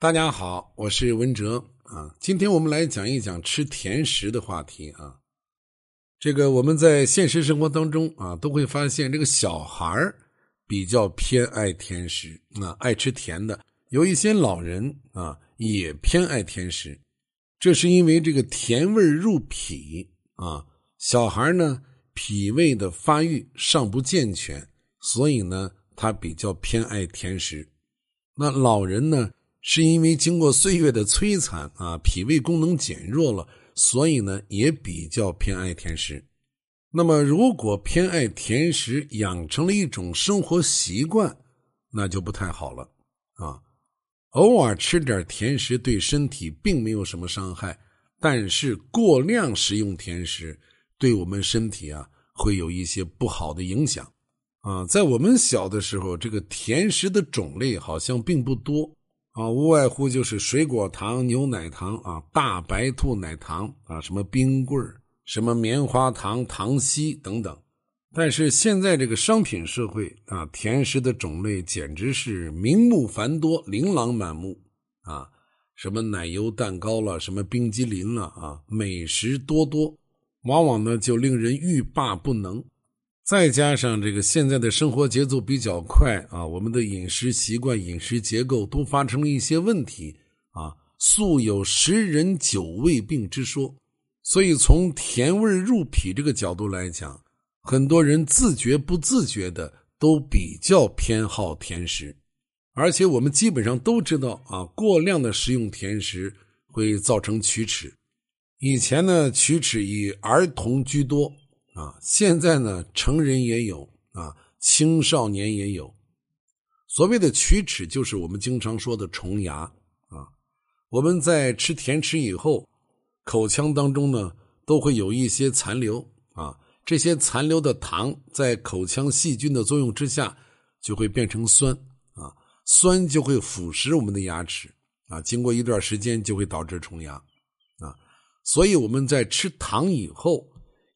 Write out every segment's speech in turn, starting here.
大家好，我是文哲啊。今天我们来讲一讲吃甜食的话题啊。这个我们在现实生活当中啊，都会发现这个小孩比较偏爱甜食啊，爱吃甜的。有一些老人啊，也偏爱甜食。这是因为这个甜味入脾啊。小孩呢，脾胃的发育尚不健全，所以呢，他比较偏爱甜食。那老人呢？是因为经过岁月的摧残啊，脾胃功能减弱了，所以呢也比较偏爱甜食。那么，如果偏爱甜食养成了一种生活习惯，那就不太好了啊。偶尔吃点甜食对身体并没有什么伤害，但是过量食用甜食对我们身体啊会有一些不好的影响啊。在我们小的时候，这个甜食的种类好像并不多。啊，无外乎就是水果糖、牛奶糖啊，大白兔奶糖啊，什么冰棍什么棉花糖、糖稀等等。但是现在这个商品社会啊，甜食的种类简直是名目繁多、琳琅满目啊，什么奶油蛋糕了，什么冰激凌了啊，美食多多，往往呢就令人欲罢不能。再加上这个现在的生活节奏比较快啊，我们的饮食习惯、饮食结构都发生了一些问题啊。素有“十人九胃病”之说，所以从甜味入脾这个角度来讲，很多人自觉不自觉的都比较偏好甜食，而且我们基本上都知道啊，过量的食用甜食会造成龋齿。以前呢，龋齿以儿童居多。啊，现在呢，成人也有啊，青少年也有。所谓的龋齿，就是我们经常说的虫牙啊。我们在吃甜食以后，口腔当中呢，都会有一些残留啊。这些残留的糖在口腔细菌的作用之下，就会变成酸啊，酸就会腐蚀我们的牙齿啊。经过一段时间，就会导致虫牙啊。所以我们在吃糖以后。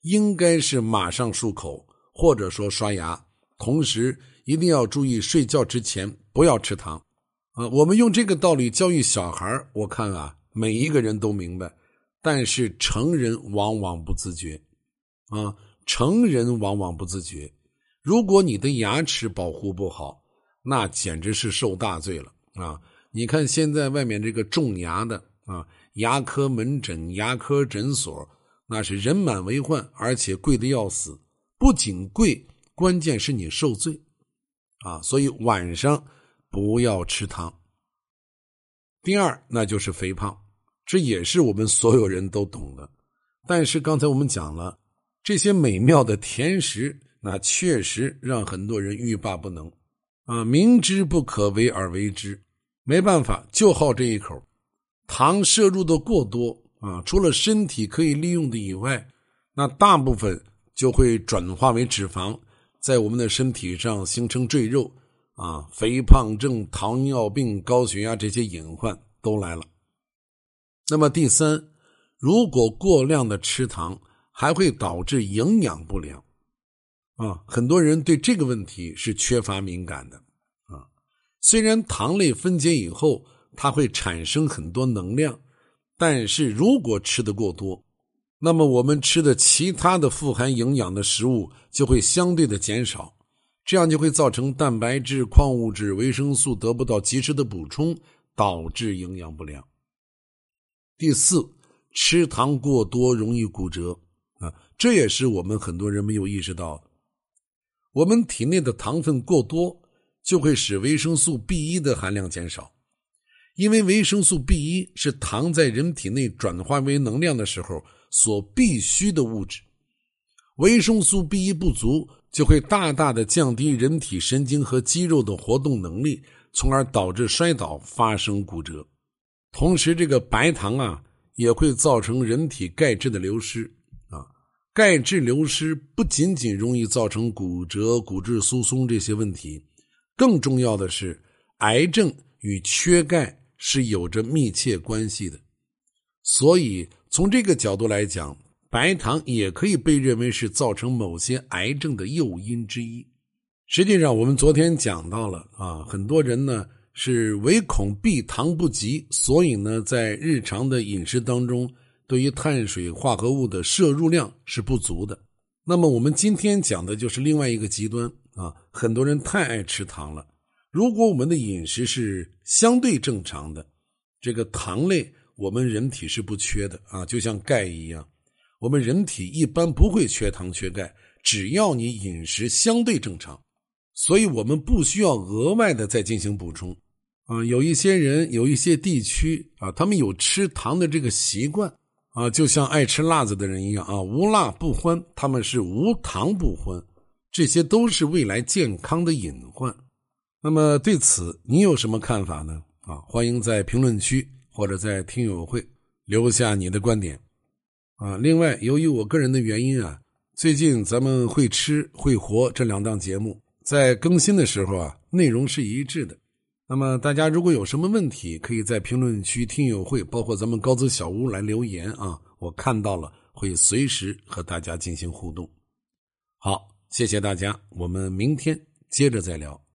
应该是马上漱口，或者说刷牙，同时一定要注意睡觉之前不要吃糖，啊，我们用这个道理教育小孩我看啊，每一个人都明白，但是成人往往不自觉，啊，成人往往不自觉。如果你的牙齿保护不好，那简直是受大罪了啊！你看现在外面这个种牙的啊，牙科门诊、牙科诊所。那是人满为患，而且贵的要死。不仅贵，关键是你受罪啊！所以晚上不要吃糖。第二，那就是肥胖，这也是我们所有人都懂的。但是刚才我们讲了，这些美妙的甜食，那确实让很多人欲罢不能啊！明知不可为而为之，没办法，就好这一口。糖摄入的过多。啊，除了身体可以利用的以外，那大部分就会转化为脂肪，在我们的身体上形成赘肉，啊，肥胖症、糖尿病、高血压这些隐患都来了。那么第三，如果过量的吃糖，还会导致营养不良，啊，很多人对这个问题是缺乏敏感的，啊，虽然糖类分解以后，它会产生很多能量。但是如果吃的过多，那么我们吃的其他的富含营养的食物就会相对的减少，这样就会造成蛋白质、矿物质、维生素得不到及时的补充，导致营养不良。第四，吃糖过多容易骨折啊，这也是我们很多人没有意识到。我们体内的糖分过多，就会使维生素 B 一的含量减少。因为维生素 B 一是糖在人体内转化为能量的时候所必需的物质，维生素 B 一不足就会大大的降低人体神经和肌肉的活动能力，从而导致摔倒发生骨折。同时，这个白糖啊也会造成人体钙质的流失啊，钙质流失不仅仅容易造成骨折、骨质疏松这些问题，更重要的是癌症与缺钙。是有着密切关系的，所以从这个角度来讲，白糖也可以被认为是造成某些癌症的诱因之一。实际上，我们昨天讲到了啊，很多人呢是唯恐避糖不及，所以呢，在日常的饮食当中，对于碳水化合物的摄入量是不足的。那么我们今天讲的就是另外一个极端啊，很多人太爱吃糖了。如果我们的饮食是相对正常的，这个糖类我们人体是不缺的啊，就像钙一样，我们人体一般不会缺糖缺钙，只要你饮食相对正常，所以我们不需要额外的再进行补充。啊，有一些人，有一些地区啊，他们有吃糖的这个习惯啊，就像爱吃辣子的人一样啊，无辣不欢，他们是无糖不欢，这些都是未来健康的隐患。那么对此你有什么看法呢？啊，欢迎在评论区或者在听友会留下你的观点。啊，另外，由于我个人的原因啊，最近咱们会吃会活这两档节目在更新的时候啊，内容是一致的。那么大家如果有什么问题，可以在评论区、听友会，包括咱们高资小屋来留言啊，我看到了会随时和大家进行互动。好，谢谢大家，我们明天接着再聊。